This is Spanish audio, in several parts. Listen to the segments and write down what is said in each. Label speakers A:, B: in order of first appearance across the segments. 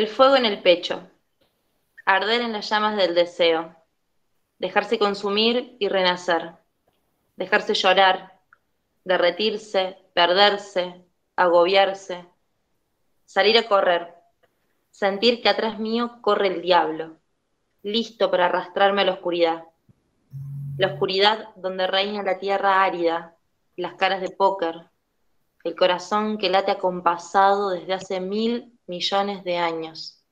A: El fuego en el pecho, arder en las llamas del deseo, dejarse consumir y renacer, dejarse llorar, derretirse, perderse, agobiarse, salir a correr, sentir que atrás mío corre el diablo, listo para arrastrarme a la oscuridad. La oscuridad donde reina la tierra árida, las caras de póker, el corazón que late acompasado desde hace mil millones de años.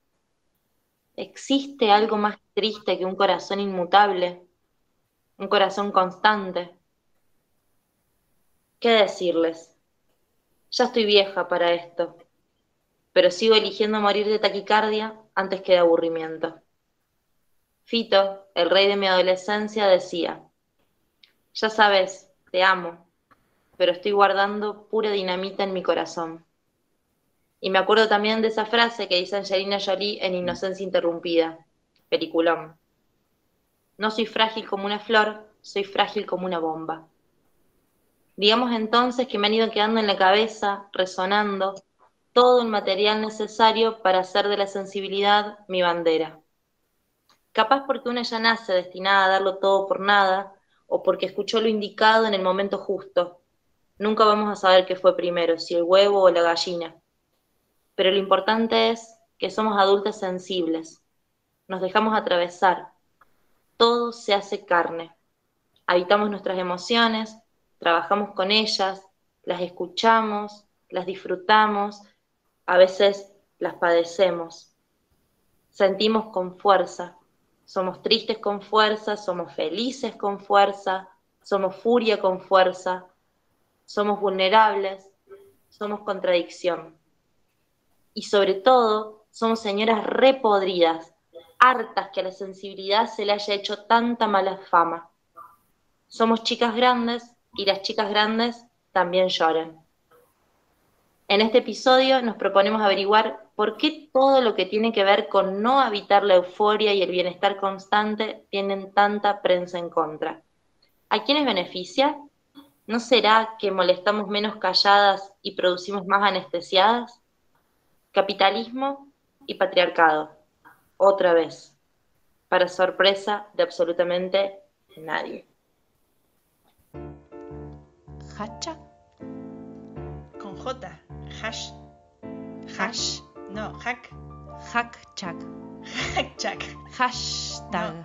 A: ¿Existe algo más triste que un corazón inmutable? Un corazón constante. ¿Qué decirles? Ya estoy vieja para esto, pero sigo eligiendo morir de taquicardia antes que de aburrimiento. Fito, el rey de mi adolescencia, decía, ya sabes, te amo, pero estoy guardando pura dinamita en mi corazón. Y me acuerdo también de esa frase que dice Angelina Jolie en Inocencia Interrumpida, peliculón. No soy frágil como una flor, soy frágil como una bomba. Digamos entonces que me han ido quedando en la cabeza, resonando, todo el material necesario para hacer de la sensibilidad mi bandera. Capaz porque una ya nace destinada a darlo todo por nada, o porque escuchó lo indicado en el momento justo. Nunca vamos a saber qué fue primero, si el huevo o la gallina. Pero lo importante es que somos adultos sensibles. Nos dejamos atravesar. Todo se hace carne. Habitamos nuestras emociones, trabajamos con ellas, las escuchamos, las disfrutamos, a veces las padecemos. Sentimos con fuerza, somos tristes con fuerza, somos felices con fuerza, somos furia con fuerza, somos vulnerables, somos contradicción. Y sobre todo, somos señoras repodridas, hartas que a la sensibilidad se le haya hecho tanta mala fama. Somos chicas grandes y las chicas grandes también lloran. En este episodio nos proponemos averiguar por qué todo lo que tiene que ver con no habitar la euforia y el bienestar constante tienen tanta prensa en contra. ¿A quiénes beneficia? ¿No será que molestamos menos calladas y producimos más anestesiadas? Capitalismo y patriarcado. Otra vez. Para sorpresa de absolutamente nadie.
B: Hacha.
C: Con J. Hash.
B: Hash.
C: No, hack.
B: Hackchak.
C: Hackchak.
B: Hashtag.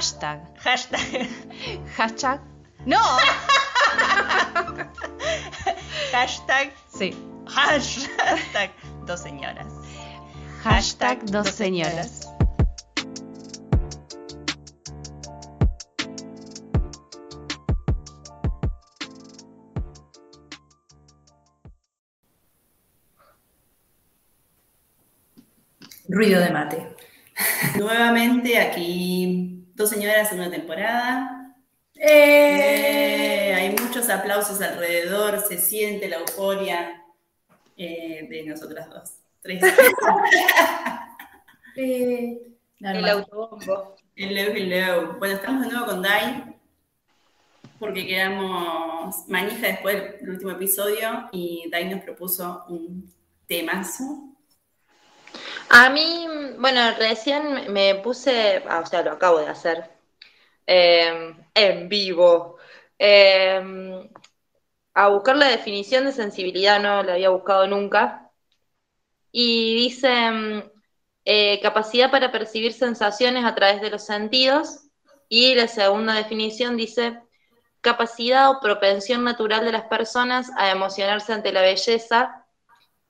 C: Ha- hashtag.
B: Hashtag.
C: Hashtag.
B: Hashtag. No.
C: Hashtag.
B: Sí.
C: Hashtag. Dos señoras.
B: Hashtag dos señoras.
D: Ruido de mate. Nuevamente aquí, dos señoras en una temporada. ¡Eh! Hay muchos aplausos alrededor, se siente la euforia eh, de nosotras dos. Tres. Eh,
A: El autobombo.
D: Hello, hello. Bueno, estamos de nuevo con Dai, porque quedamos manija después del último episodio y Dai nos propuso un temazo.
A: A mí, bueno, recién me puse, ah, o sea, lo acabo de hacer, eh, en vivo, eh, a buscar la definición de sensibilidad, no la había buscado nunca, y dice mm, eh, capacidad para percibir sensaciones a través de los sentidos, y la segunda definición dice capacidad o propensión natural de las personas a emocionarse ante la belleza,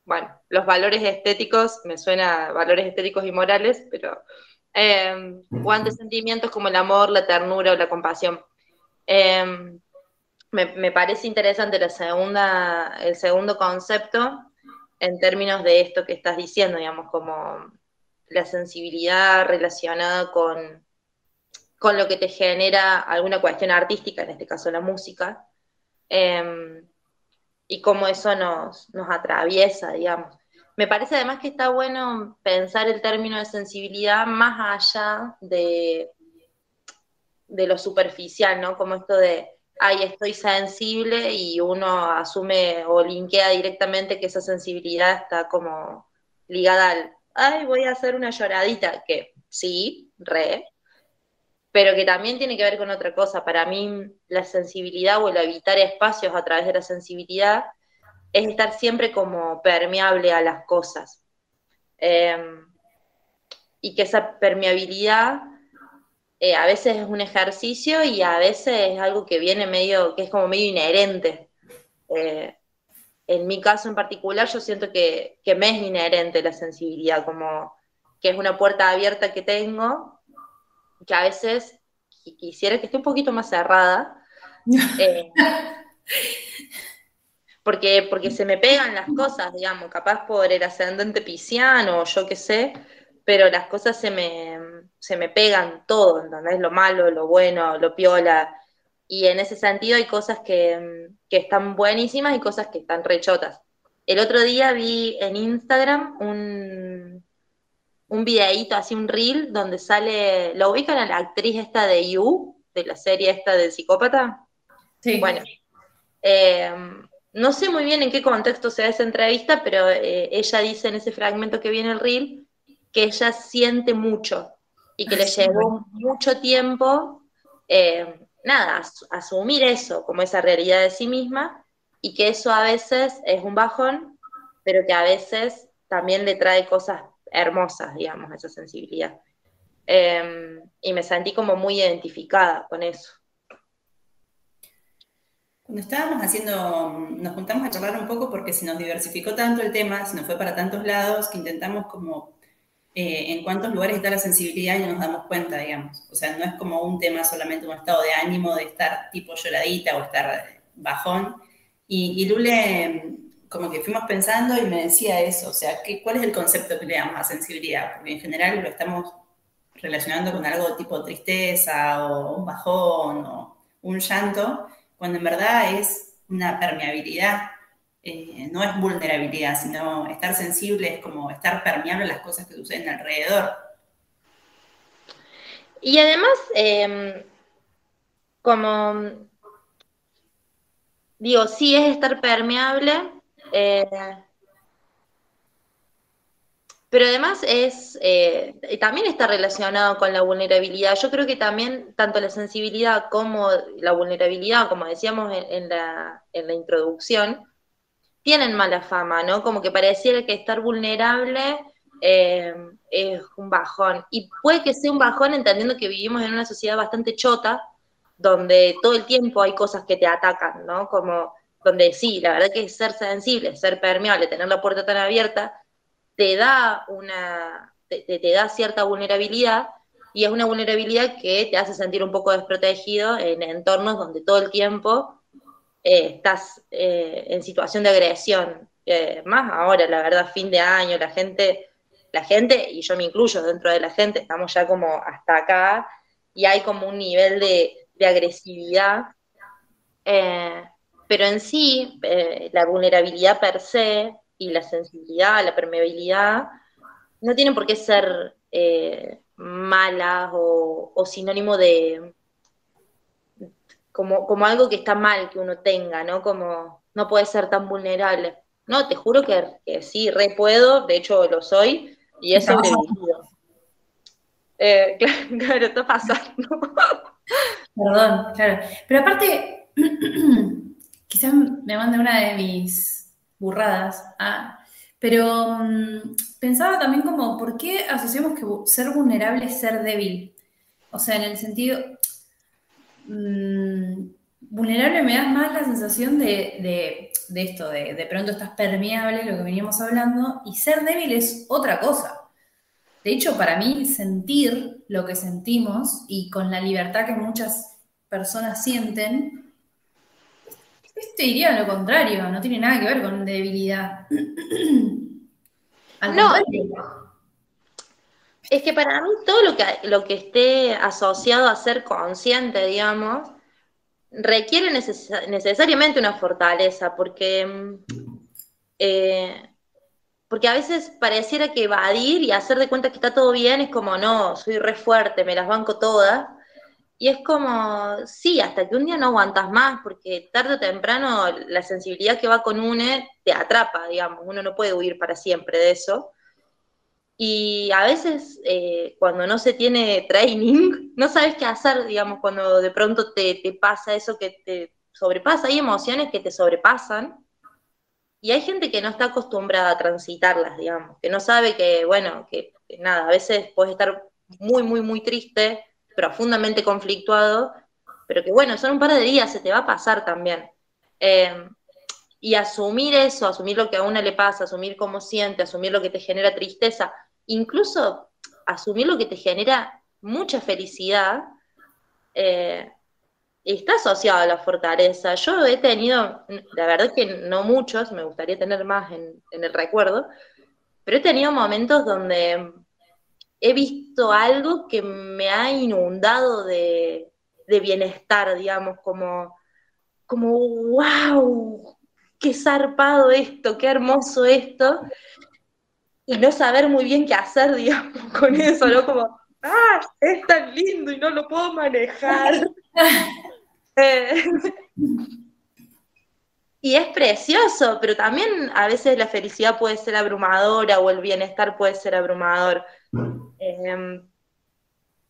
A: bueno, los valores estéticos, me suena a valores estéticos y morales, pero, eh, o ante sentimientos como el amor, la ternura o la compasión. Eh, me, me parece interesante la segunda, el segundo concepto en términos de esto que estás diciendo, digamos, como la sensibilidad relacionada con, con lo que te genera alguna cuestión artística, en este caso la música. Eh, y cómo eso nos, nos atraviesa, digamos. Me parece además que está bueno pensar el término de sensibilidad más allá de, de lo superficial, ¿no? Como esto de, ay, estoy sensible y uno asume o linkea directamente que esa sensibilidad está como ligada al, ay, voy a hacer una lloradita, que sí, re, pero que también tiene que ver con otra cosa. Para mí, la sensibilidad o el habitar espacios a través de la sensibilidad es estar siempre como permeable a las cosas. Em, y que esa permeabilidad eh, a veces es un ejercicio y a veces es algo que viene medio, que es como medio inherente. Eh, en mi caso en particular, yo siento que, que me es inherente la sensibilidad, como que es una puerta abierta que tengo, que a veces quisiera que esté un poquito más cerrada. Eh, porque, porque se me pegan las cosas, digamos, capaz por el ascendente pisciano o yo qué sé, pero las cosas se me, se me pegan todo, ¿entendés? Lo malo, lo bueno, lo piola. Y en ese sentido hay cosas que, están buenísimas y cosas que están rechotas. El otro día vi en Instagram un, un videíto, así un reel, donde sale, ¿lo ubican a la actriz esta de You, de la serie esta de psicópata?
D: Sí.
A: Bueno, eh, no sé muy bien en qué contexto se da esa entrevista, pero eh, ella dice en ese fragmento que viene el reel que ella siente mucho y que le llevó mucho tiempo, eh, nada, asumir eso como esa realidad de sí misma y que eso a veces es un bajón, pero que a veces también le trae cosas hermosas, digamos, esa sensibilidad. Em, y me sentí como muy identificada con eso.
D: Cuando estábamos haciendo, nos juntamos a charlar un poco porque se nos diversificó tanto el tema, se nos fue para tantos lados, que intentamos como eh, en cuántos lugares está la sensibilidad y no nos damos cuenta, digamos. O sea, no es como un tema solamente un estado de ánimo de estar tipo lloradita o estar bajón. Y, y Lule, como que fuimos pensando y me decía eso, o sea, ¿qué, ¿cuál es el concepto que le damos a sensibilidad? Porque en general lo estamos relacionando con algo tipo tristeza o un bajón o un llanto, cuando en verdad es una permeabilidad, eh, no es vulnerabilidad, sino estar sensible es como estar permeable a las cosas que suceden alrededor.
A: Y además, em, como digo, sí es estar permeable, eh, pero además es, eh, también está relacionado con la vulnerabilidad. Yo creo que también tanto la sensibilidad como la vulnerabilidad, como decíamos en, la, introducción, tienen mala fama, ¿no? Como que pareciera que estar vulnerable eh, es un bajón. Y puede que sea un bajón entendiendo que vivimos en una sociedad bastante chota, donde todo el tiempo hay cosas que te atacan, ¿no? Como donde sí, la verdad que ser sensible, ser permeable, tener la puerta tan abierta, te da una, te, da cierta vulnerabilidad y es una vulnerabilidad que te hace sentir un poco desprotegido en entornos donde todo el tiempo eh, estás eh, en situación de agresión. Eh, más ahora, la verdad, fin de año, la gente, la gente, y yo me incluyo dentro de la gente, estamos ya como hasta acá y hay como un nivel de, de agresividad. Pero en sí, la vulnerabilidad per se y la sensibilidad, la permeabilidad, no tienen por qué ser eh, malas o, sinónimo de como, como algo que está mal que uno tenga, ¿no? Como no puede ser tan vulnerable. No, te juro que, sí, re puedo, de hecho lo soy, y he sobrevivido. Eh, claro, claro, está pasando.
D: Perdón, claro. Pero aparte, quizás me mande una de mis burradas. Ah, pero mm, pensaba también como, ¿por qué asociamos que ser vulnerable es ser débil? O sea, en el sentido, mm, vulnerable me da más la sensación de, esto, de, de pronto estás permeable, lo que veníamos hablando, y ser débil es otra cosa. De hecho, para mí, sentir lo que sentimos y con la libertad que muchas personas sienten, este diría lo contrario, no tiene nada que ver con debilidad.
A: no, es que para mí todo lo que, lo que esté asociado a ser consciente, digamos, requiere necesariamente una fortaleza, porque, eh, porque a veces pareciera que evadir y hacer de cuenta que está todo bien es como, no, soy re fuerte, me las banco todas. Y es como, sí, hasta que un día no aguantas más, porque tarde o temprano la sensibilidad que va con UNE te atrapa, digamos, uno no puede huir para siempre de eso. Y a veces eh, cuando no se tiene training, no sabes qué hacer, digamos, cuando de pronto te, te pasa eso que te sobrepasa, hay emociones que te sobrepasan. Y hay gente que no está acostumbrada a transitarlas, digamos, que no sabe que, bueno, que, que nada, a veces puedes estar muy, muy, muy triste, profundamente conflictuado, pero que bueno, son un par de días, se te va a pasar también. Eh, y asumir eso, asumir lo que a una le pasa, asumir cómo siente, asumir lo que te genera tristeza, incluso asumir lo que te genera mucha felicidad, eh, está asociado a la fortaleza. Yo he tenido, la verdad que no muchos, me gustaría tener más en, en el recuerdo, pero he tenido momentos donde he visto algo que me ha inundado de, de bienestar, digamos, como, como, wow, qué zarpado esto, qué hermoso esto, y no saber muy bien qué hacer, digamos, con eso, ¿no? Como, ah, es tan lindo y no lo puedo manejar. Eh, y es precioso, pero también a veces la felicidad puede ser abrumadora o el bienestar puede ser abrumador. Eh,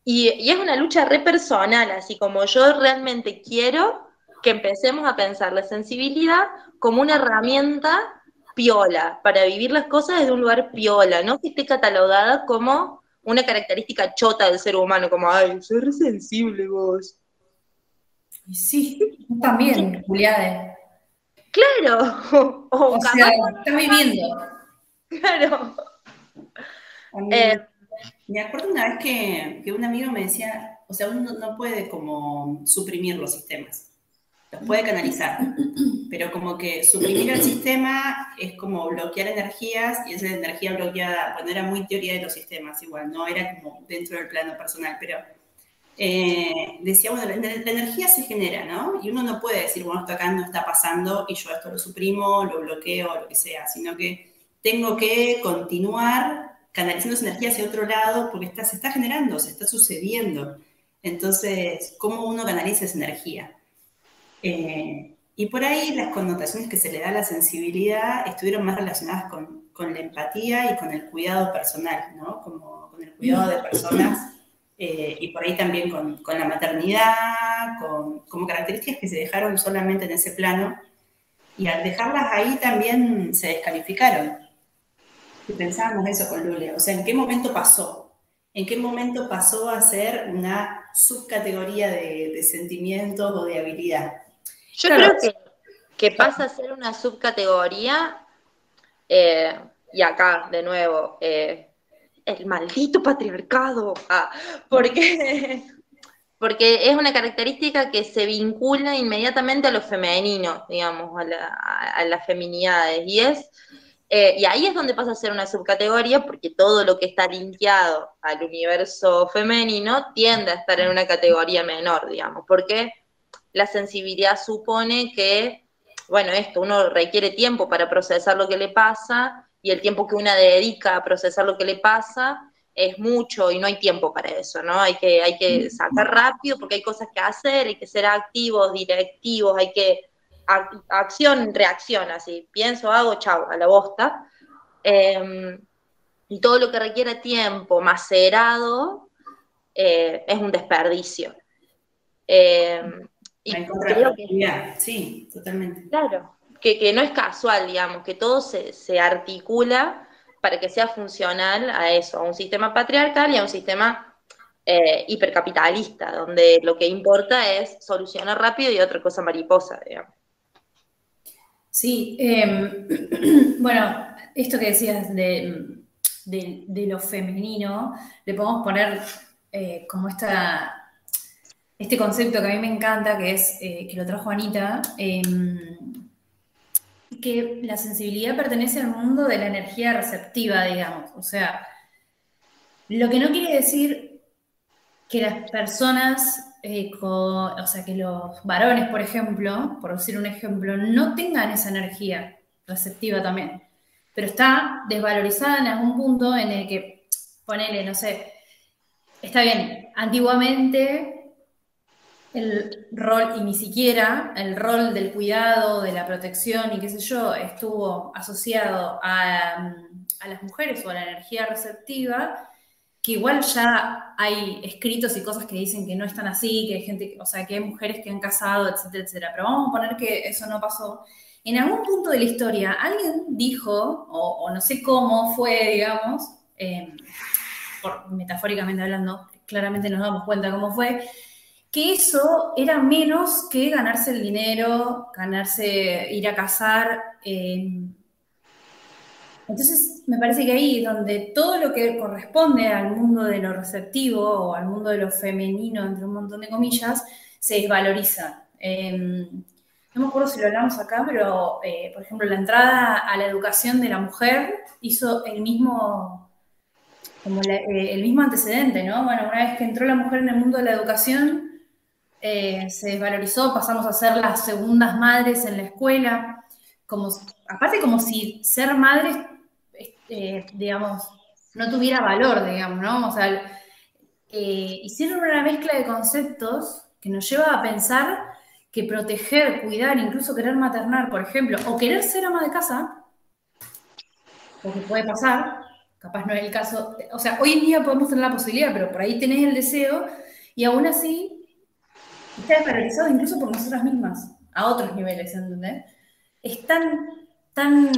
A: y, y, es una lucha re personal, así como yo realmente quiero que empecemos a pensar la sensibilidad como una herramienta piola, para vivir las cosas desde un lugar piola, no que esté catalogada como una característica chota del ser humano, como, ay, soy re sensible vos.
E: Sí, también, Juliade.
A: Claro.
E: O, o sea, está viviendo.
A: Claro.
D: Eh, me acuerdo una vez que, que, un amigo me decía, o sea, uno no puede como suprimir los sistemas, los puede canalizar, pero como que suprimir el sistema es como bloquear energías y esa energía bloqueada, bueno, era muy teoría de los sistemas igual, no era como dentro del plano personal, pero eh, decía, bueno, la, la, energía se genera, ¿no? Y uno no puede decir, bueno, esto acá no está pasando y yo esto lo suprimo, lo bloqueo, lo que sea, sino que tengo que continuar canalizando esa energía hacia otro lado porque está, se está generando, se está sucediendo. Entonces, ¿cómo uno canaliza esa energía? Eh, y por ahí las connotaciones que se le da a la sensibilidad estuvieron más relacionadas con, con la empatía y con el cuidado personal, ¿no? Como con el cuidado de personas eh, y por ahí también con, con la maternidad, con, como características que se dejaron solamente en ese plano y al dejarlas ahí también se descalificaron. Y pensábamos eso con Lule, o sea, ¿en qué momento pasó? ¿En qué momento pasó a ser una subcategoría de, de sentimientos o de habilidad?
A: Yo claro. creo que, que, pasa a ser una subcategoría, eh, y acá, de nuevo, eh, el maldito patriarcado, ah, porque, porque es una característica que se vincula inmediatamente a lo femenino, digamos, a, la, a las feminidades, y es... Eh, y ahí es donde pasa a ser una subcategoría, porque todo lo que está linkeado al universo femenino tiende a estar en una categoría menor, digamos, porque la sensibilidad supone que, bueno, esto, uno requiere tiempo para procesar lo que le pasa, y el tiempo que una dedica a procesar lo que le pasa es mucho y no hay tiempo para eso, ¿no? Hay que, hay que sacar rápido porque hay cosas que hacer, hay que ser activos, directivos, hay que acción, reacción, así, pienso, hago, chao, a la bosta. Eh, y todo lo que requiere tiempo macerado eh, es un desperdicio. Eh,
D: y creo que, sí, totalmente.
A: Claro, que, que, no es casual, digamos, que todo se, se, articula para que sea funcional a eso, a un sistema patriarcal y a un sistema eh, hipercapitalista, donde lo que importa es solucionar rápido y otra cosa mariposa, digamos.
E: Sí, eh, bueno, esto que decías de, de, de, lo femenino, le podemos poner eh, como esta, este concepto que a mí me encanta, que es, eh, que lo trajo Anita, em, que la sensibilidad pertenece al mundo de la energía receptiva, digamos. O sea, lo que no quiere decir que las personas, eh, o sea, que los varones, por ejemplo, por decir un ejemplo, no tengan esa energía receptiva también. Pero está desvalorizada en algún punto en el que, ponele, no sé, está bien, antiguamente el rol, y ni siquiera el rol del cuidado, de la protección y qué sé yo, estuvo asociado a, a las mujeres o a la energía receptiva, que igual ya hay escritos y cosas que dicen que no están así, que hay gente, o sea, que hay mujeres que han casado, etcétera, etcétera. Pero vamos a poner que eso no pasó. En algún punto de la historia, alguien dijo, o, no sé cómo fue, digamos, eh, por, metafóricamente hablando, claramente nos damos cuenta cómo fue, que eso era menos que ganarse el dinero, ganarse, ir a cazar. eh, entonces, me parece que ahí donde todo lo que corresponde al mundo de lo receptivo o al mundo de lo femenino, entre un montón de comillas, se desvaloriza. Eh, no me acuerdo si lo hablamos acá, pero, eh, por ejemplo, la entrada a la educación de la mujer hizo el mismo, como eh, el mismo antecedente, ¿no? Bueno, una vez que entró la mujer en el mundo de la educación, eh, se desvalorizó, pasamos a ser las segundas madres en la escuela, como, aparte como si ser madre, eh, digamos, no tuviera valor, digamos, ¿no? O sea, eh, hicieron una mezcla de conceptos que nos lleva a pensar que proteger, cuidar, incluso querer maternar, por ejemplo, o querer ser ama de casa, porque puede pasar, capaz no es el caso, o sea, hoy en día podemos tener la posibilidad, pero por ahí tenés el deseo y aún así está desvalorizado incluso por nosotras mismas, a otros niveles, ¿entendés? Es tan, tan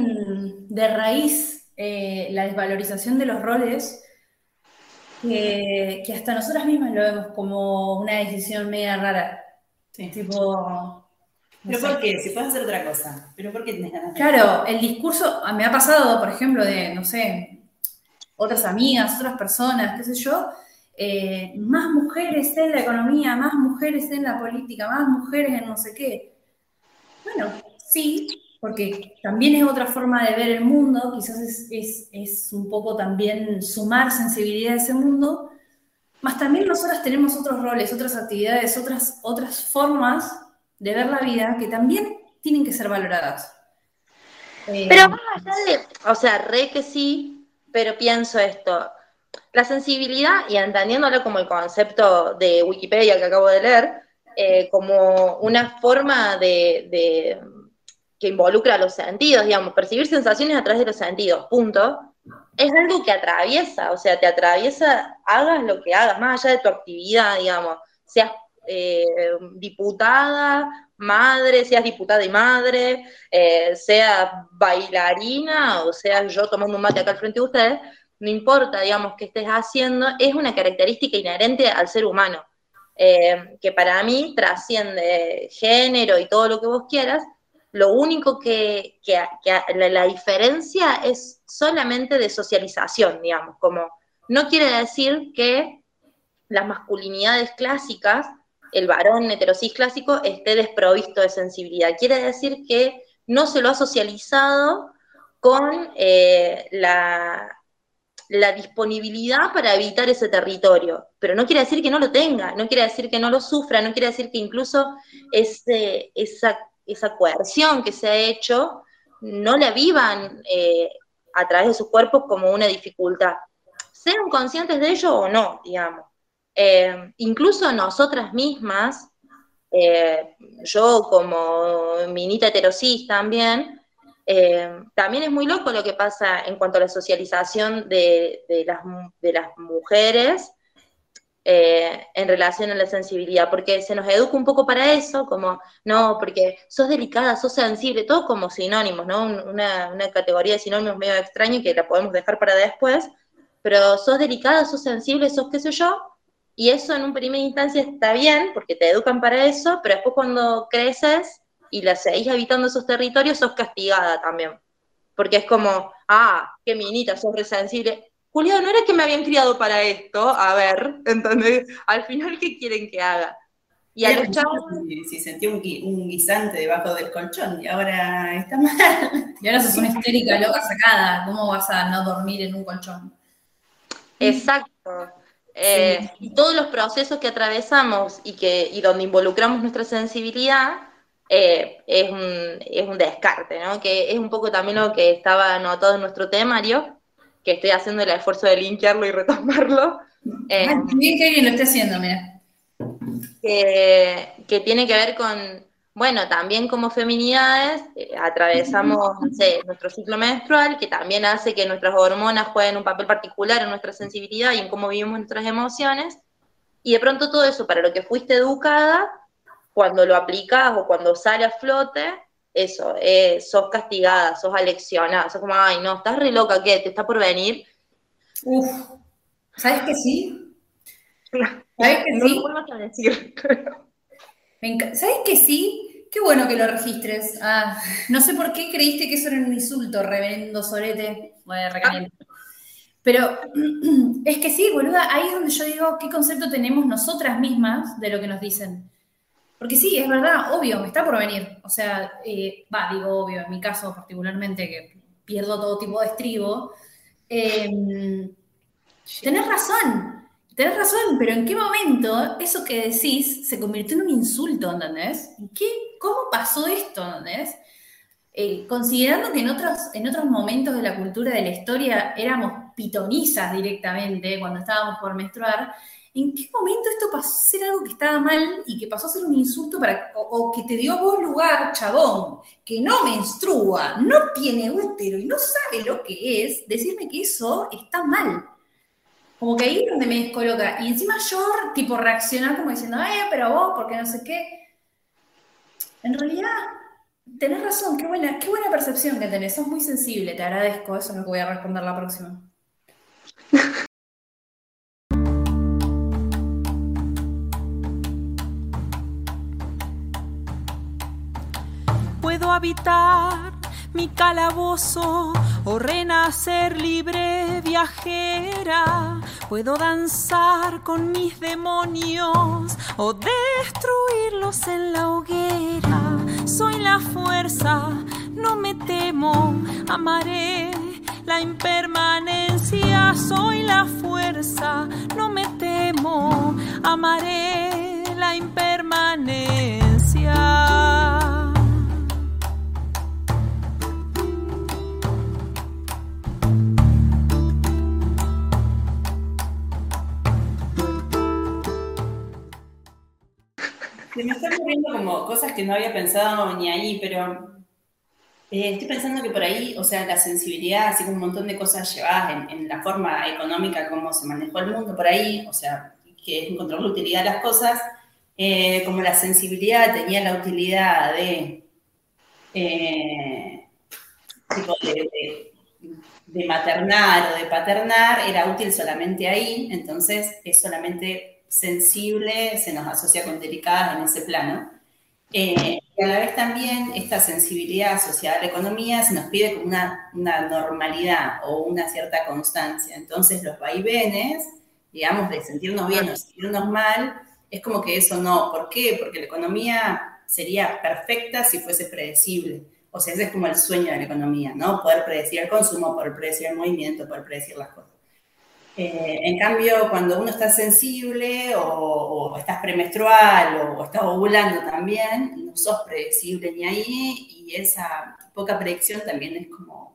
E: de raíz eh, la desvalorización de los roles que, que hasta nosotras mismas lo vemos como una decisión media rara.
D: Sí.
E: Tipo,
D: ¿Pero por qué? Si puedes hacer otra cosa. ¿Pero por qué tenés ganas de
E: Claro, el discurso, ah, me ha pasado, por ejemplo, de, no sé, otras amigas, otras personas, qué sé yo, eh, más mujeres en la economía, más mujeres en la política, más mujeres en no sé qué. Bueno, sí, porque también es otra forma de ver el mundo, quizás es, es- es un poco también sumar sensibilidad a ese mundo, más también nosotras tenemos otros roles, otras actividades, otras, otras formas de ver la vida que también tienen que ser valoradas. Eh,
A: Pero más allá de, o sea, re que sí, pero pienso esto. La sensibilidad, y entendiéndolo como el concepto de Wikipedia que acabo de leer, eh, como una forma de, de- que involucra los sentidos, digamos, percibir sensaciones a través de los sentidos, punto, es algo que atraviesa, o sea, te atraviesa, hagas lo que hagas, más allá de tu actividad, digamos, seas eh, diputada, madre, seas diputada y madre, eh, seas bailarina o sea yo tomando un mate acá al frente de ustedes, no importa, digamos, que estés haciendo, es una característica inherente al ser humano, eh, que para mí trasciende género y todo lo que vos quieras. Lo único que, la, diferencia es solamente de socialización, digamos, como no quiere decir que las masculinidades clásicas, el varón heterosis clásico, esté desprovisto de sensibilidad. Quiere decir que no se lo ha socializado con eh, la, la disponibilidad para evitar ese territorio. Pero no quiere decir que no lo tenga, no quiere decir que no lo sufra, no quiere decir que incluso ese, esa, esa coerción que se ha hecho no la vivan eh, a través de sus cuerpos como una dificultad. Sean conscientes de ello o no, digamos. Eh, incluso nosotras mismas, eh, yo como minita heterosis también, también es muy loco lo que pasa en cuanto a la socialización de, de las, de las mujeres eh, en relación a la sensibilidad, porque se nos educa un poco para eso, como, no, porque sos delicada, sos sensible, todo como sinónimos, ¿no? Una, una categoría de sinónimos medio extraña que la podemos dejar para después, pero sos delicada, sos sensible, sos qué sé yo, y eso en un primera instancia está bien, porque te educan para eso, pero después cuando creces y la seguís habitando esos territorios, sos castigada también. Porque es como, ah, qué minita, sos resensible. Julio, no era que me habían criado para esto, a ver, ¿entendés? Al final, ¿qué quieren que haga? Y a los chavos,
D: si, si sentía un, gui- un guisante debajo del colchón y ahora está mal.
E: y ahora sos una histérica loca sacada. ¿Cómo vas a no dormir en un colchón?
A: Exacto. Eh, Y todos los procesos que atravesamos y, que, y donde involucramos nuestra sensibilidad eh, es, un, es un descarte, ¿no? Que es un poco también lo que estaba anotado en nuestro temario, que estoy haciendo el esfuerzo de linkearlo y retomarlo, eh,
E: Ah, qué bien que alguien lo esté haciendo, mira.
A: que, que tiene que ver con, bueno, también como feminidades eh, atravesamos, no sé, nuestro ciclo menstrual, que también hace que nuestras hormonas jueguen un papel particular en nuestra sensibilidad y en cómo vivimos nuestras emociones. Y de pronto todo eso, para lo que fuiste educada, cuando lo aplicas o cuando sale a flote, eso, eh, sos castigada, sos aleccionada, sos como, ay, no, estás re loca, ¿qué? ¿Te está por venir?
E: Uf, ¿sabes que sí? ¿Sabes que
A: No
E: sí?
A: vuelvas a decir.
E: ¿Sabes que sí? Qué bueno que lo registres. Ah, no sé por qué creíste que eso era un insulto, reverendo sorete. Bueno, recaliente. Pero es que sí, boluda, ahí es donde yo digo qué concepto tenemos nosotras mismas de lo que nos dicen. Porque sí, es verdad, obvio, me está por venir. O sea, eh, digo obvio, en mi caso particularmente, que pierdo todo tipo de estribo. eh, tenés razón, tenés razón, pero ¿en qué momento eso que decís se convirtió en un insulto, ¿entendés? ¿En qué, ¿Cómo pasó esto, ¿entendés? Eh, considerando que en otros, en otros momentos de la cultura de la historia éramos pitonizas directamente cuando estábamos por menstruar, ¿en qué momento esto pasó a ser algo que estaba mal y que pasó a ser un insulto para, o, que te dio vos lugar, chabón, que no menstrua, no tiene útero y no sabe lo que es, decirme que eso está mal? Como que ahí es donde me descoloca. Y encima yo, tipo, reaccionar como diciendo, eh, pero vos, porque no sé qué. En realidad, tenés razón, qué buena, qué buena percepción que tenés. Sos muy sensible, te agradezco. Eso es lo voy a responder la próxima.
F: Puedo habitar mi calabozo o renacer libre viajera. Puedo danzar con mis demonios o destruirlos en la hoguera. Soy la fuerza, no me temo, amaré la impermanencia. Soy la fuerza, no me temo, amaré la impermanencia.
D: Ocurriendo como cosas que no había pensado ni ahí, pero eh, estoy pensando que por ahí, o sea, la sensibilidad, así como un montón de cosas llevadas en, la forma económica, cómo se manejó el mundo por ahí, o sea, que es encontrar la utilidad de las cosas, eh, como la sensibilidad tenía la utilidad eh, de- de maternar o de paternar, era útil solamente ahí, entonces es solamente sensible, se nos asocia con delicadas en ese plano. Eh, y a la vez también esta sensibilidad asociada a la economía se nos pide una, una normalidad o una cierta constancia. Entonces los vaivenes, digamos, de sentirnos bien o sentirnos mal, es como que eso no. ¿Por qué? Porque la economía sería perfecta si fuese predecible. O sea, ese es como el sueño de la economía, ¿no? Poder predecir el consumo, poder predecir el movimiento, poder predecir las cosas. Eh, en cambio, cuando uno está sensible o, estás premenstrual o, estás ovulando también, no sos predecible ni ahí y esa poca predicción también es como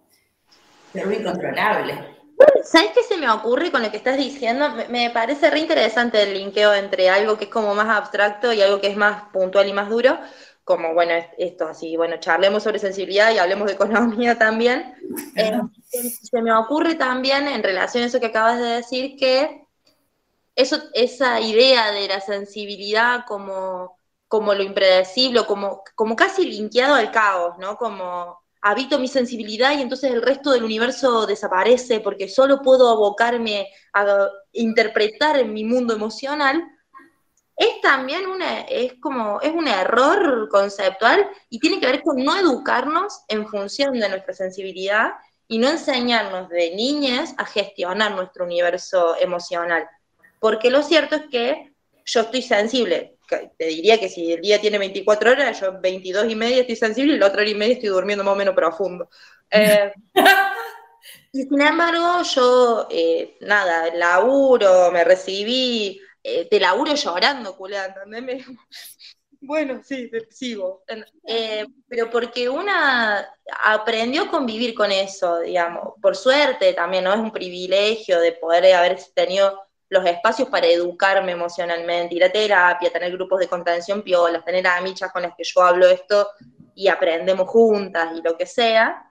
D: pero incontrolable.
A: ¿Sabes qué se me ocurre con lo que estás diciendo? Me parece re interesante el linkeo entre algo que es como más abstracto y algo que es más puntual y más duro, como, bueno, es- esto así, bueno, charlemos sobre sensibilidad y hablemos de economía también. Eh, se me ocurre también en relación a eso que acabas de decir que eso, esa idea de la sensibilidad como, como lo impredecible, como, como casi linkeado al caos, ¿no? Como habito mi sensibilidad y entonces el resto del universo desaparece porque solo puedo abocarme a interpretar en mi mundo emocional, es también una, es como, es un error conceptual y tiene que ver con no educarnos en función de nuestra sensibilidad y no enseñarnos de niñas a gestionar nuestro universo emocional. Porque lo cierto es que yo estoy sensible. Te diría que si el día tiene 24 horas, yo 22 y media estoy sensible y la otra hora y media estoy durmiendo más o menos profundo. Eh, y sin embargo, yo, eh, nada, laburo, me recibí, eh, te laburo llorando, culá, ¿entendés? Bueno, sí, sigo. Eh, pero porque una aprendió a convivir con eso, digamos. Por suerte también, ¿no? Es un privilegio de poder haber tenido los espacios para educarme emocionalmente, ir a terapia, tener grupos de contención piolas, tener amichas con las que yo hablo esto y aprendemos juntas y lo que sea,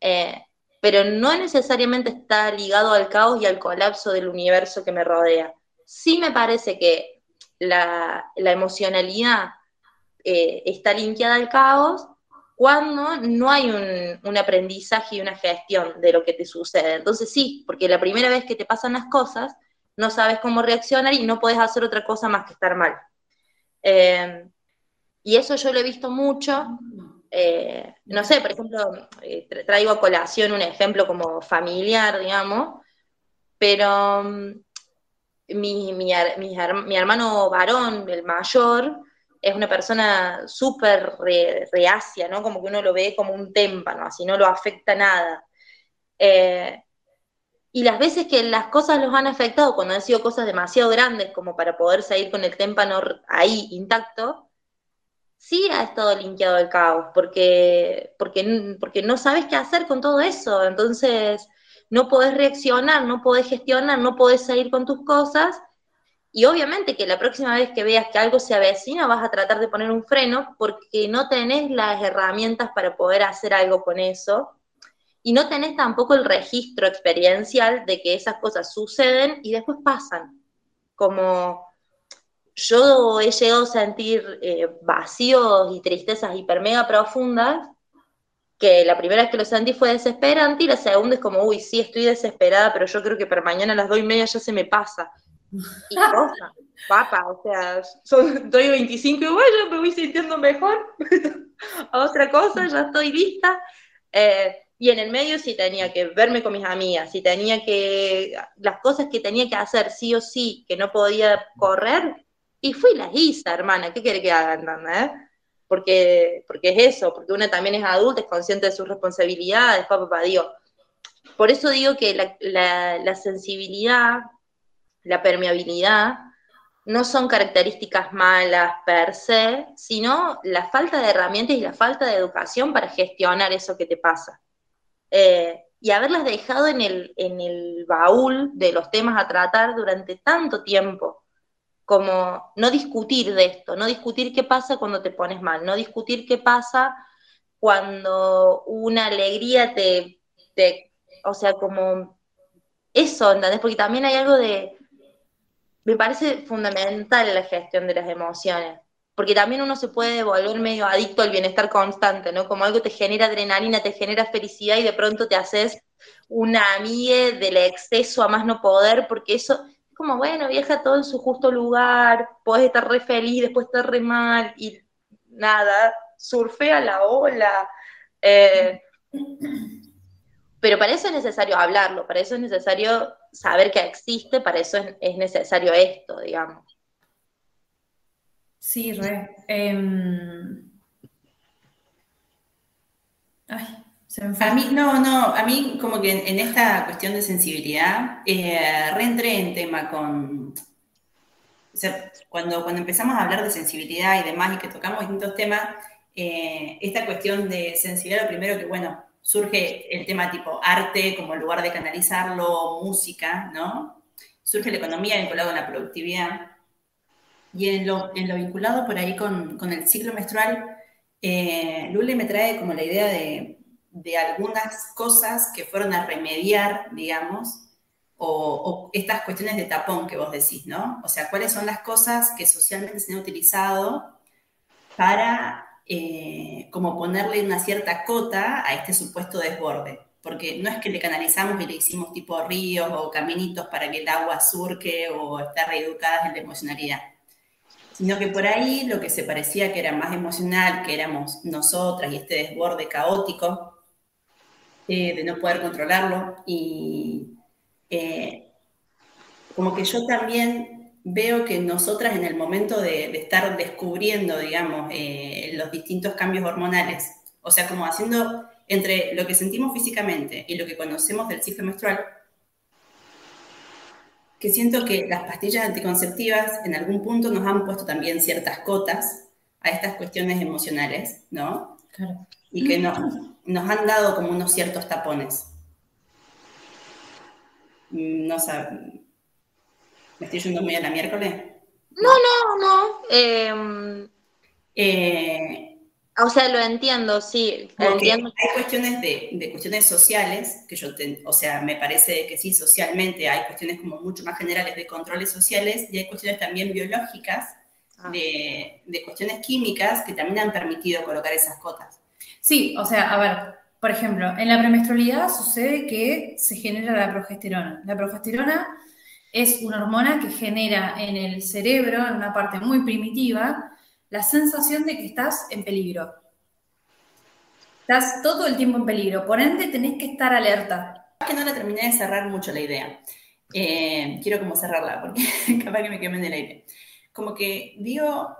A: eh, pero no necesariamente está ligado al caos y al colapso del universo que me rodea. Sí me parece que la, emocionalidad eh, está linkeada al caos cuando no hay un, un, aprendizaje y una gestión de lo que te sucede. Entonces sí, porque la primera vez que te pasan las cosas, no sabes cómo reaccionar y no puedes hacer otra cosa más que estar mal. Eh, y eso yo lo he visto mucho. Eh, no sé, por ejemplo, traigo a colación un ejemplo como familiar, digamos, pero mi, mi, mi, hermano varón, el mayor, es una persona súper reacia, ¿no? Como que uno lo ve como un témpano, así no lo afecta nada. Y las veces que las cosas los han afectado, cuando han sido cosas demasiado grandes como para poder salir con el témpano ahí intacto, sí ha estado linkeado al caos, porque, porque, porque no sabes qué hacer con todo eso. Entonces, no podés reaccionar, no podés gestionar, no podés salir con tus cosas. Y obviamente que la próxima vez que veas que algo se avecina, vas a tratar de poner un freno porque no tenés las herramientas para poder hacer algo con eso y no tenés tampoco el registro experiencial de que esas cosas suceden y después pasan. Como yo he llegado a sentir eh, vacíos y tristezas hiper mega profundas, que la primera vez que lo sentí fue desesperante y la segunda es como, uy, sí, estoy desesperada, pero yo creo que para mañana a las dos y media ya se me pasa. Y cosa, papa, o sea, son, estoy 25 y bueno, me voy sintiendo mejor. a otra cosa, ya estoy lista. Eh, y en el medio sí tenía que verme con mis amigas, si tenía que, las cosas que tenía que hacer sí o sí, que no podía correr, y fui las hice, hermana, ¿qué quiere que hagan, eh? Porque, porque es eso, porque una también es adulta, es consciente de sus responsabilidades, papá, papá, Dios. Por eso digo que la, la sensibilidad, la permeabilidad, no son características malas per se, sino la falta de herramientas y la falta de educación para gestionar eso que te pasa. Eh, y haberlas dejado en el, en el baúl de los temas a tratar durante tanto tiempo, como no discutir de esto, no discutir qué pasa cuando te pones mal, no discutir qué pasa cuando una alegría te, o sea, como eso, ¿entendés? Porque también hay algo de, me parece fundamental la gestión de las emociones porque también uno se puede volver medio adicto al bienestar constante, ¿no? Como algo te genera adrenalina, te genera felicidad y de pronto te haces una amiga del exceso a más no poder, porque eso es como, bueno, viaja todo en su justo lugar, podés estar re feliz, después estar re mal y nada, surfea la ola. Eh, pero para eso es necesario hablarlo, para eso es necesario saber que existe, para eso es necesario esto, digamos.
E: Sí, re. Em,
D: ay, A mí, no, no, a mí como que en, esta cuestión de sensibilidad, eh, reentré en tema con... O sea, cuando, cuando empezamos a hablar de sensibilidad y demás y que tocamos distintos temas, eh, esta cuestión de sensibilidad, lo primero que, bueno, surge el tema tipo arte como lugar de canalizarlo, música, ¿no? Surge la economía vinculada con la productividad. Y en lo, en lo vinculado por ahí con, con el ciclo menstrual, eh, Lule me trae como la idea de, de, algunas cosas que fueron a remediar, digamos, o, estas cuestiones de tapón que vos decís, ¿no? O sea, cuáles son las cosas que socialmente se han utilizado para eh, como ponerle una cierta cota a este supuesto desborde. Porque no es que le canalizamos y le hicimos tipo ríos o caminitos para que el agua surque o esté reeducada en la emocionalidad sino que por ahí lo que se parecía que era más emocional, que éramos nosotras y este desborde caótico eh, de no poder controlarlo. Y eh, como que yo también veo que nosotras en el momento de, estar descubriendo, digamos, eh, los distintos cambios hormonales, o sea, como haciendo entre lo que sentimos físicamente y lo que conocemos del ciclo menstrual, que siento que las pastillas anticonceptivas en algún punto nos han puesto también ciertas cotas a estas cuestiones emocionales, ¿no? Claro. Y que nos han dado como unos ciertos tapones. No ¿Me estoy yendo muy a la miércoles?
A: No, no. eh,
D: Eh,
A: o sea, lo entiendo, sí. Entiendo.
D: hay cuestiones de, de cuestiones sociales, que yo, te- o sea, me parece que sí, socialmente hay cuestiones como mucho más generales de controles sociales y hay cuestiones también biológicas,
A: Ah.
D: de, de cuestiones químicas que también han permitido colocar esas cotas.
E: Sí, o sea, a ver, por ejemplo, en la premenstrualidad sucede que se genera la progesterona. La progesterona es una hormona que genera en el cerebro, en una parte muy primitiva, la sensación de que estás en peligro. Estás todo el tiempo en peligro, por ende tenés que estar alerta.
D: que no la terminé de cerrar mucho la idea. Eh, quiero como cerrarla, porque capaz que me queme en el aire. Como que digo,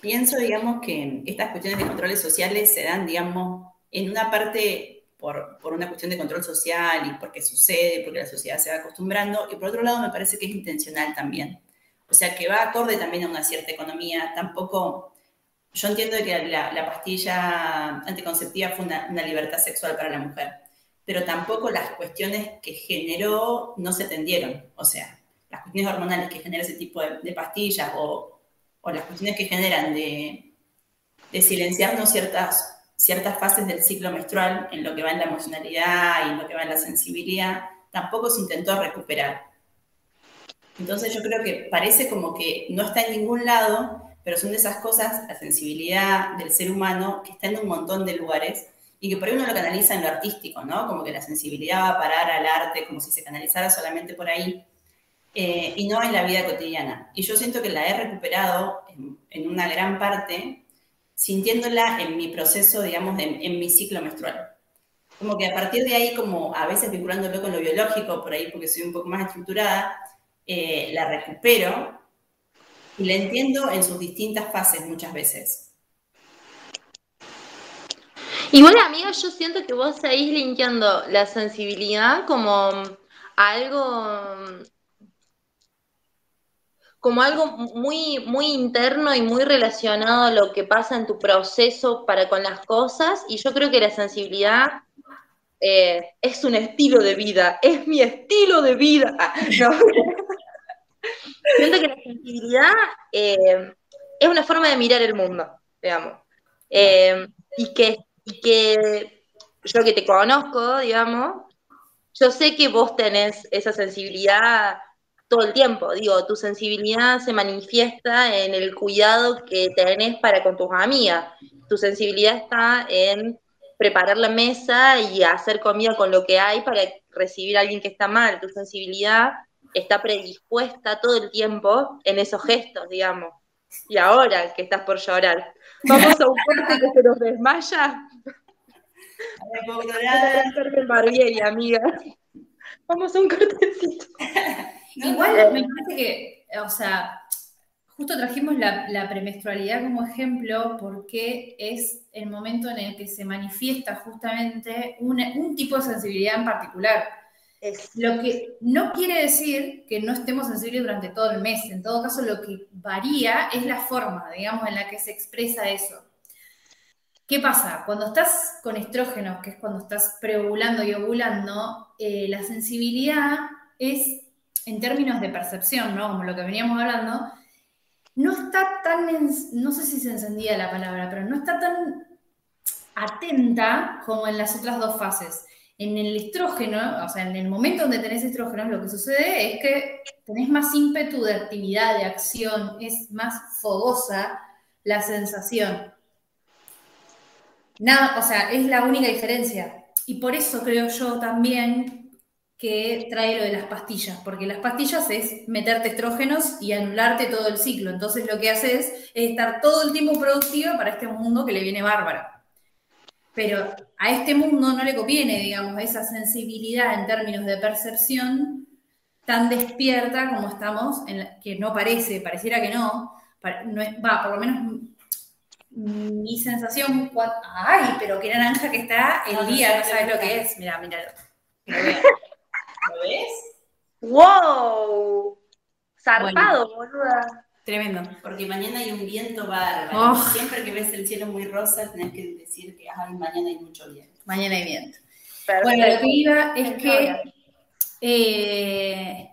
D: pienso, digamos, que estas cuestiones de controles sociales se dan, digamos, en una parte por, por una cuestión de control social y porque sucede, porque la sociedad se va acostumbrando, y por otro lado me parece que es intencional también. O sea, que va acorde también a una cierta economía, tampoco... Yo entiendo que la, la pastilla anticonceptiva fue una, una libertad sexual para la mujer, pero tampoco las cuestiones que generó no se atendieron. O sea, las cuestiones hormonales que genera ese tipo de, de pastillas o, o, las cuestiones que generan de, de silenciarnos ciertas, ciertas fases del ciclo menstrual en lo que va en la emocionalidad y en lo que va en la sensibilidad, tampoco se intentó recuperar. Entonces yo creo que parece como que no está en ningún lado, pero son de esas cosas, la sensibilidad del ser humano, que está en un montón de lugares y que por ahí uno lo canaliza en lo artístico, ¿no? Como que la sensibilidad va a parar al arte, como si se canalizara solamente por ahí, eh, y no en la vida cotidiana. Y yo siento que la he recuperado en, una gran parte, sintiéndola en mi proceso, digamos, en, mi ciclo menstrual. Como que a partir de ahí, como a veces vinculándolo con lo biológico, por ahí porque soy un poco más estructurada, eh, la recupero y la entiendo en sus distintas fases muchas veces.
A: Igual, amiga, yo siento que vos seguís linkeando la sensibilidad como algo como algo muy, muy interno y muy relacionado a lo que pasa en tu proceso para con las cosas, y yo creo que la sensibilidad eh, es un estilo de vida, es mi estilo de vida. No. Siento que la sensibilidad eh, es una forma de mirar el mundo, digamos, eh, y, que, y que yo que te conozco, digamos, yo sé que vos tenés esa sensibilidad todo el tiempo. Digo, tu sensibilidad se manifiesta en el cuidado que tenés para con tus amigas. Tu sensibilidad está en preparar la mesa y hacer comida con lo que hay para recibir a alguien que está mal. Tu sensibilidad está predispuesta todo el tiempo en esos gestos, digamos. Y ahora que estás por llorar, vamos a un corte que se nos desmaya. Barbieri, amiga. Vamos a un cortecito.
E: Igual me parece que, o sea, justo trajimos la, la, premenstrualidad como ejemplo porque es el momento en el que se manifiesta justamente una, un tipo de sensibilidad en particular. Es. Lo que no quiere decir que no estemos sensibles durante todo el mes. En todo caso, lo que varía es la forma, digamos, en la que se expresa eso. ¿Qué pasa? Cuando estás con estrógenos, que es cuando estás preovulando y ovulando, eh, la sensibilidad es en términos de percepción, ¿no? Como lo que veníamos hablando, no está tan, no sé si se encendía la palabra, pero no está tan atenta como en las otras dos fases. En el estrógeno, o sea, en el momento donde tenés estrógenos, lo que sucede es que tenés más ímpetu de actividad, de acción, es más fogosa la sensación. Nada, o sea, es la única diferencia. Y por eso creo yo también que trae lo de las pastillas, porque las pastillas es meterte estrógenos y anularte todo el ciclo. Entonces lo que haces es estar todo el tiempo productiva para este mundo que le viene bárbaro. Pero a este mundo no le conviene, digamos, esa sensibilidad en términos de percepción tan despierta como estamos, en la, que no parece, pareciera que no, no es, va, por lo menos mi sensación, ay, pero qué naranja que está el día, no sabes lo que es. Mira, míralo.
D: ¿Lo ves?
A: ¡Wow! Zarpado, bueno, boluda.
E: Tremendo.
D: Porque mañana hay un viento bárbaro. Oh. Siempre que ves el cielo muy rosa, tenés que decir que ay, mañana hay mucho viento.
E: Mañana hay viento. Perfecto. Bueno, lo que iba es que eh,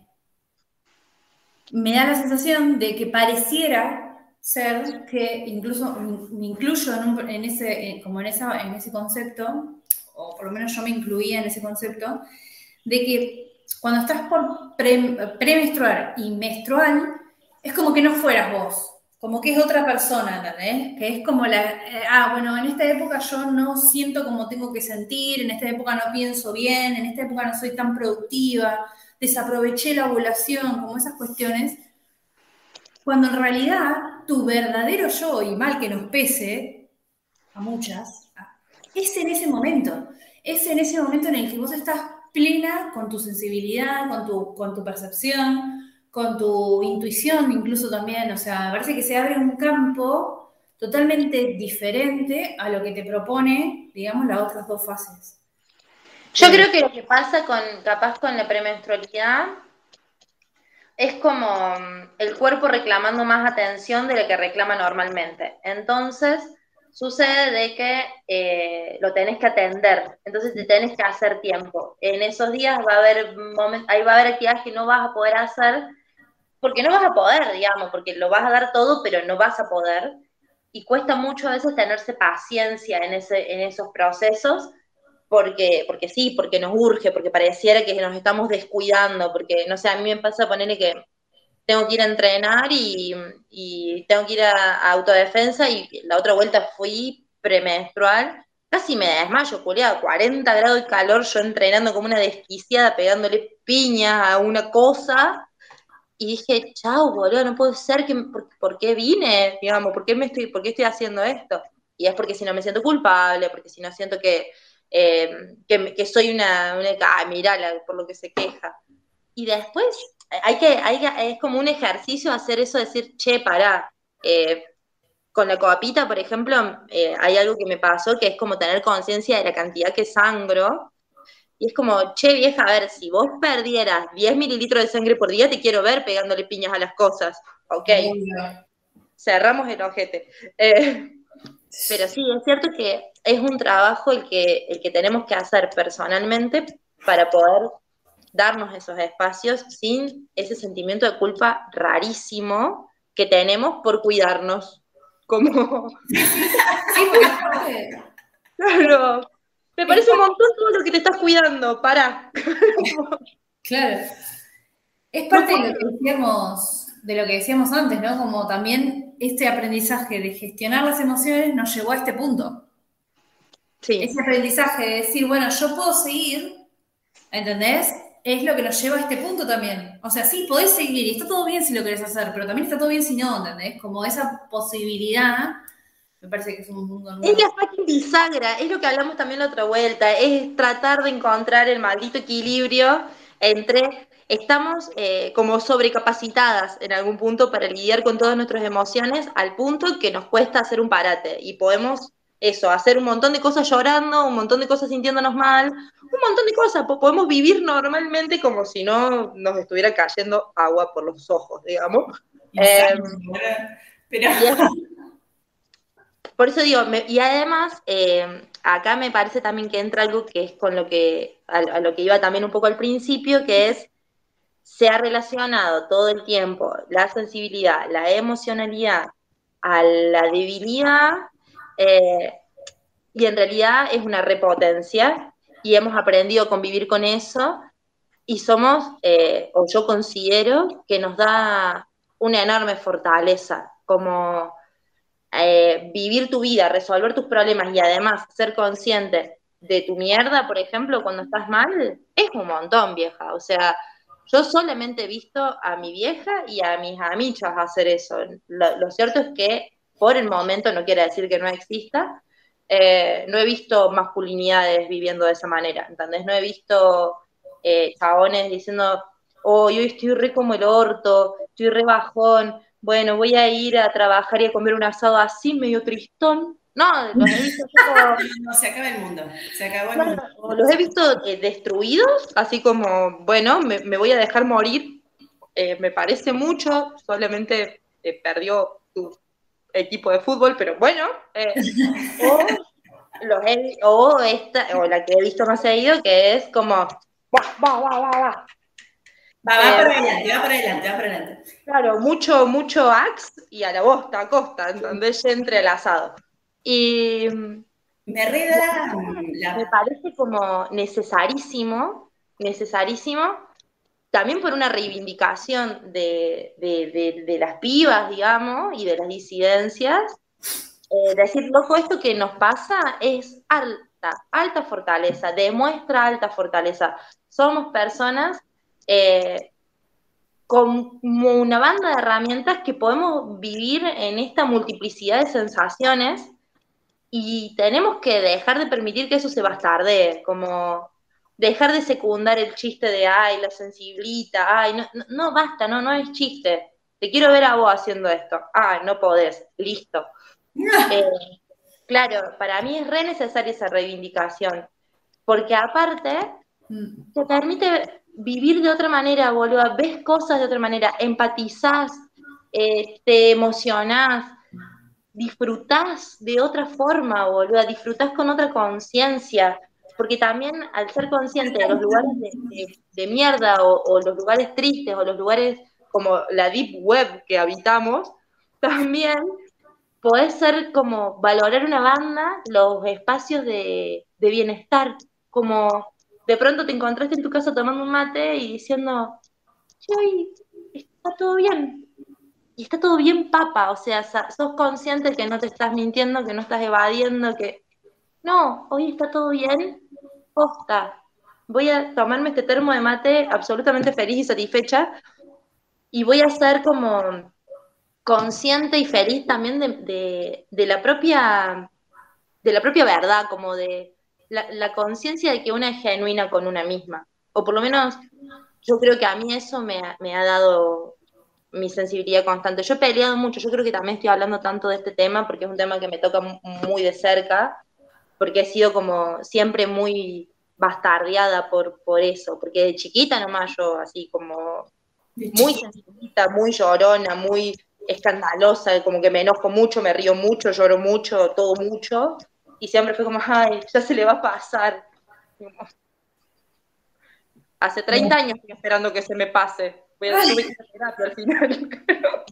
E: me da la sensación de que pareciera ser que incluso me incluyo en, un- en ese, como en, esa, en ese concepto, o por lo menos yo me incluía en ese concepto, de que cuando estás por pre- premenstrual y menstrual, es como que no fueras vos, como que es otra persona, ¿entendés? Que es como la, eh, ah, bueno, en esta época yo no siento como tengo que sentir, en esta época no pienso bien, en esta época no soy tan productiva, desaproveché la ovulación, como esas cuestiones, cuando en realidad tu verdadero yo, y mal que nos pese, a muchas, es en ese momento, es en ese momento en el que vos estás plena con tu sensibilidad, con tu, con tu percepción, con tu intuición incluso también, o sea, me parece que se abre un campo totalmente diferente a lo que te propone, digamos, las otras dos fases.
A: Yo
E: Sí.
A: creo que lo que pasa con, capaz con la premenstrualidad es como mm, el cuerpo reclamando más atención de la que reclama normalmente. Entonces, sucede de que eh, lo tenés que atender, entonces te tenés que hacer tiempo. En esos días va a haber momentos, ahí va a haber actividades que no vas a poder hacer, porque no vas a poder, digamos, porque lo vas a dar todo, pero no vas a poder. Y cuesta mucho a veces tenerse paciencia en, ese, en esos procesos, porque, porque sí, porque nos urge, porque pareciera que nos estamos descuidando, porque, no sé, a mí me pasa ponerle que tengo que ir a entrenar y, tengo que ir a, a autodefensa y la otra vuelta fui premenstrual, casi me desmayo, culiado, 40 grados de calor, yo entrenando como una desquiciada, pegándole piñas a una cosa, y dije, chao, boludo, no puede ser, que, por, ¿por qué vine? Digamos, ¿por qué, me estoy, ¿por qué estoy haciendo esto? Y es porque si no me siento culpable, porque si no siento que, eh, que, soy una, una ah, mirala, por lo que se queja. Y después hay que, hay que, es como un ejercicio hacer eso, decir, che, pará. Eh, con la coapita, por ejemplo, eh, hay algo que me pasó que es como tener conciencia de la cantidad que sangro. Y es como, che, vieja, a ver, si vos perdieras 10 mililitros de sangre por día, te quiero ver pegándole piñas a las cosas. Ok. Cerramos el ojete. Eh, pero sí, es cierto que es un trabajo el que, el que tenemos que hacer personalmente para poder darnos esos espacios sin ese sentimiento de culpa rarísimo que tenemos por cuidarnos. Como. Claro. Me parece un montón todo lo que te estás cuidando, para.
E: Claro. Es parte de lo que decíamos, de lo que decíamos antes, ¿no? Como también este aprendizaje de gestionar las emociones nos llevó a este punto.
A: Sí.
E: Ese aprendizaje de decir, bueno, yo puedo seguir, ¿entendés? Es lo que nos lleva a este punto también. O sea, sí, podés seguir y está todo bien si lo querés hacer, pero también está todo bien si no, ¿entendés? Como esa posibilidad, me parece que es un mundo nuevo.
A: Es la bisagra, es lo que hablamos también la otra vuelta, es tratar de encontrar el maldito equilibrio entre estamos eh, como sobrecapacitadas en algún punto para lidiar con todas nuestras emociones al punto que nos cuesta hacer un parate y podemos eso, hacer un montón de cosas llorando, un montón de cosas sintiéndonos mal, un montón de cosas, podemos vivir normalmente como si no nos estuviera cayendo agua por los ojos, digamos.
D: Eh, pero...
A: Por eso digo, me, y además, eh, acá me parece también que entra algo que es con lo que, a, a, lo que iba también un poco al principio, que es, se ha relacionado todo el tiempo la sensibilidad, la emocionalidad a la debilidad, eh, y en realidad es una repotencia, y hemos aprendido a convivir con eso, y somos, eh, o yo considero, que nos da una enorme fortaleza, como eh, vivir tu vida, resolver tus problemas y además ser consciente de tu mierda, por ejemplo, cuando estás mal, es un montón, vieja. O sea, yo solamente he visto a mi vieja y a mis amichas hacer eso. Lo, lo cierto es que por el momento, no quiere decir que no exista, eh, no he visto masculinidades viviendo de esa manera, ¿entendés? No he visto eh, chabones diciendo, oh, yo estoy re como el orto, estoy re bajón, bueno, voy a ir a trabajar y a comer un asado así, medio tristón. No, los he visto
D: como... No, se acaba el mundo, se acabó el
A: no,
D: mundo.
A: Los he visto eh, destruidos, así como, bueno, me, me voy a dejar morir, eh, me parece mucho, solamente eh, perdió tu equipo de fútbol, pero bueno, eh, o, los he, o, esta, o la que he visto más seguido, que es como, va, va, va, va, va.
D: Va, va
A: Eh,
D: para adelante, va para adelante, va para adelante.
A: Claro, mucho, mucho axe y a la bosta, a costa, ¿entendés? Entre el asado. Y
D: Me reda
A: me parece como necesarísimo, necesarísimo, también por una reivindicación de, las pibas, digamos, y de las disidencias, eh, decir, loco, esto que nos pasa es alta, alta fortaleza, demuestra alta fortaleza. Somos personas eh, como una banda de herramientas que podemos vivir en esta multiplicidad de sensaciones y tenemos que dejar de permitir que eso se bastardee, como dejar de secundar el chiste de, ay, la sensibilita, ay, no, no, no, basta, no, no es chiste. Te quiero ver a vos haciendo esto. Ay, no podés, listo. Eh, claro, para mí es re necesaria esa reivindicación, porque aparte
E: Mm.
A: te permite vivir de otra manera, boludo, ves cosas de otra manera, empatizás, eh, te emocionás, disfrutás de otra forma, boludo, disfrutás con otra conciencia, porque también al ser consciente de los lugares de, mierda o, los lugares tristes o los lugares como la deep web que habitamos, también podés ser como valorar una banda, los espacios de, bienestar, como de pronto te encontraste en tu casa tomando un mate y diciendo, "Che, hoy está todo bien. Y está todo bien, papa. O sea, sos consciente que no te estás mintiendo, que no estás evadiendo, que no, hoy está todo bien, Voy a tomarme este termo de mate absolutamente feliz y satisfecha y voy a ser como consciente y feliz también de, la propia de la propia verdad, como de la, la conciencia de que una es genuina con una misma. O por lo menos yo creo que a mí eso me, me ha dado mi sensibilidad constante. Yo he peleado mucho, yo creo que también estoy hablando tanto de este tema porque es un tema que me toca mu- muy de cerca, porque he sido como siempre muy bastardeada por, por eso, porque de chiquita nomás yo así como muy sensibilita, muy llorona, muy escandalosa, como que me enojo mucho, me río mucho, lloro mucho, todo mucho, y siempre fue como, ay, ya se le va a pasar. Como- Hace 30 años estoy esperando que se me pase. Voy a tuve que ir a terapia al final.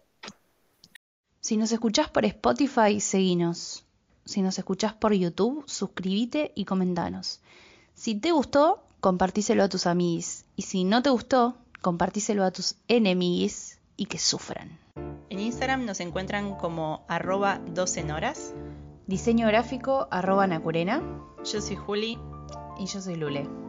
B: Si nos escuchás por Spotify, seguinos. Si nos escuchás por YouTube, suscríbete y comentanos. Si te gustó, compartíselo a tus amiguis. Y si no te gustó, compartíselo a tus enemiguis y que sufran.
C: En Instagram nos encuentran como arroba 12 horas.
B: Diseño gráfico arroba Nacurena
C: Yo soy Juli.
B: y yo soy Lule.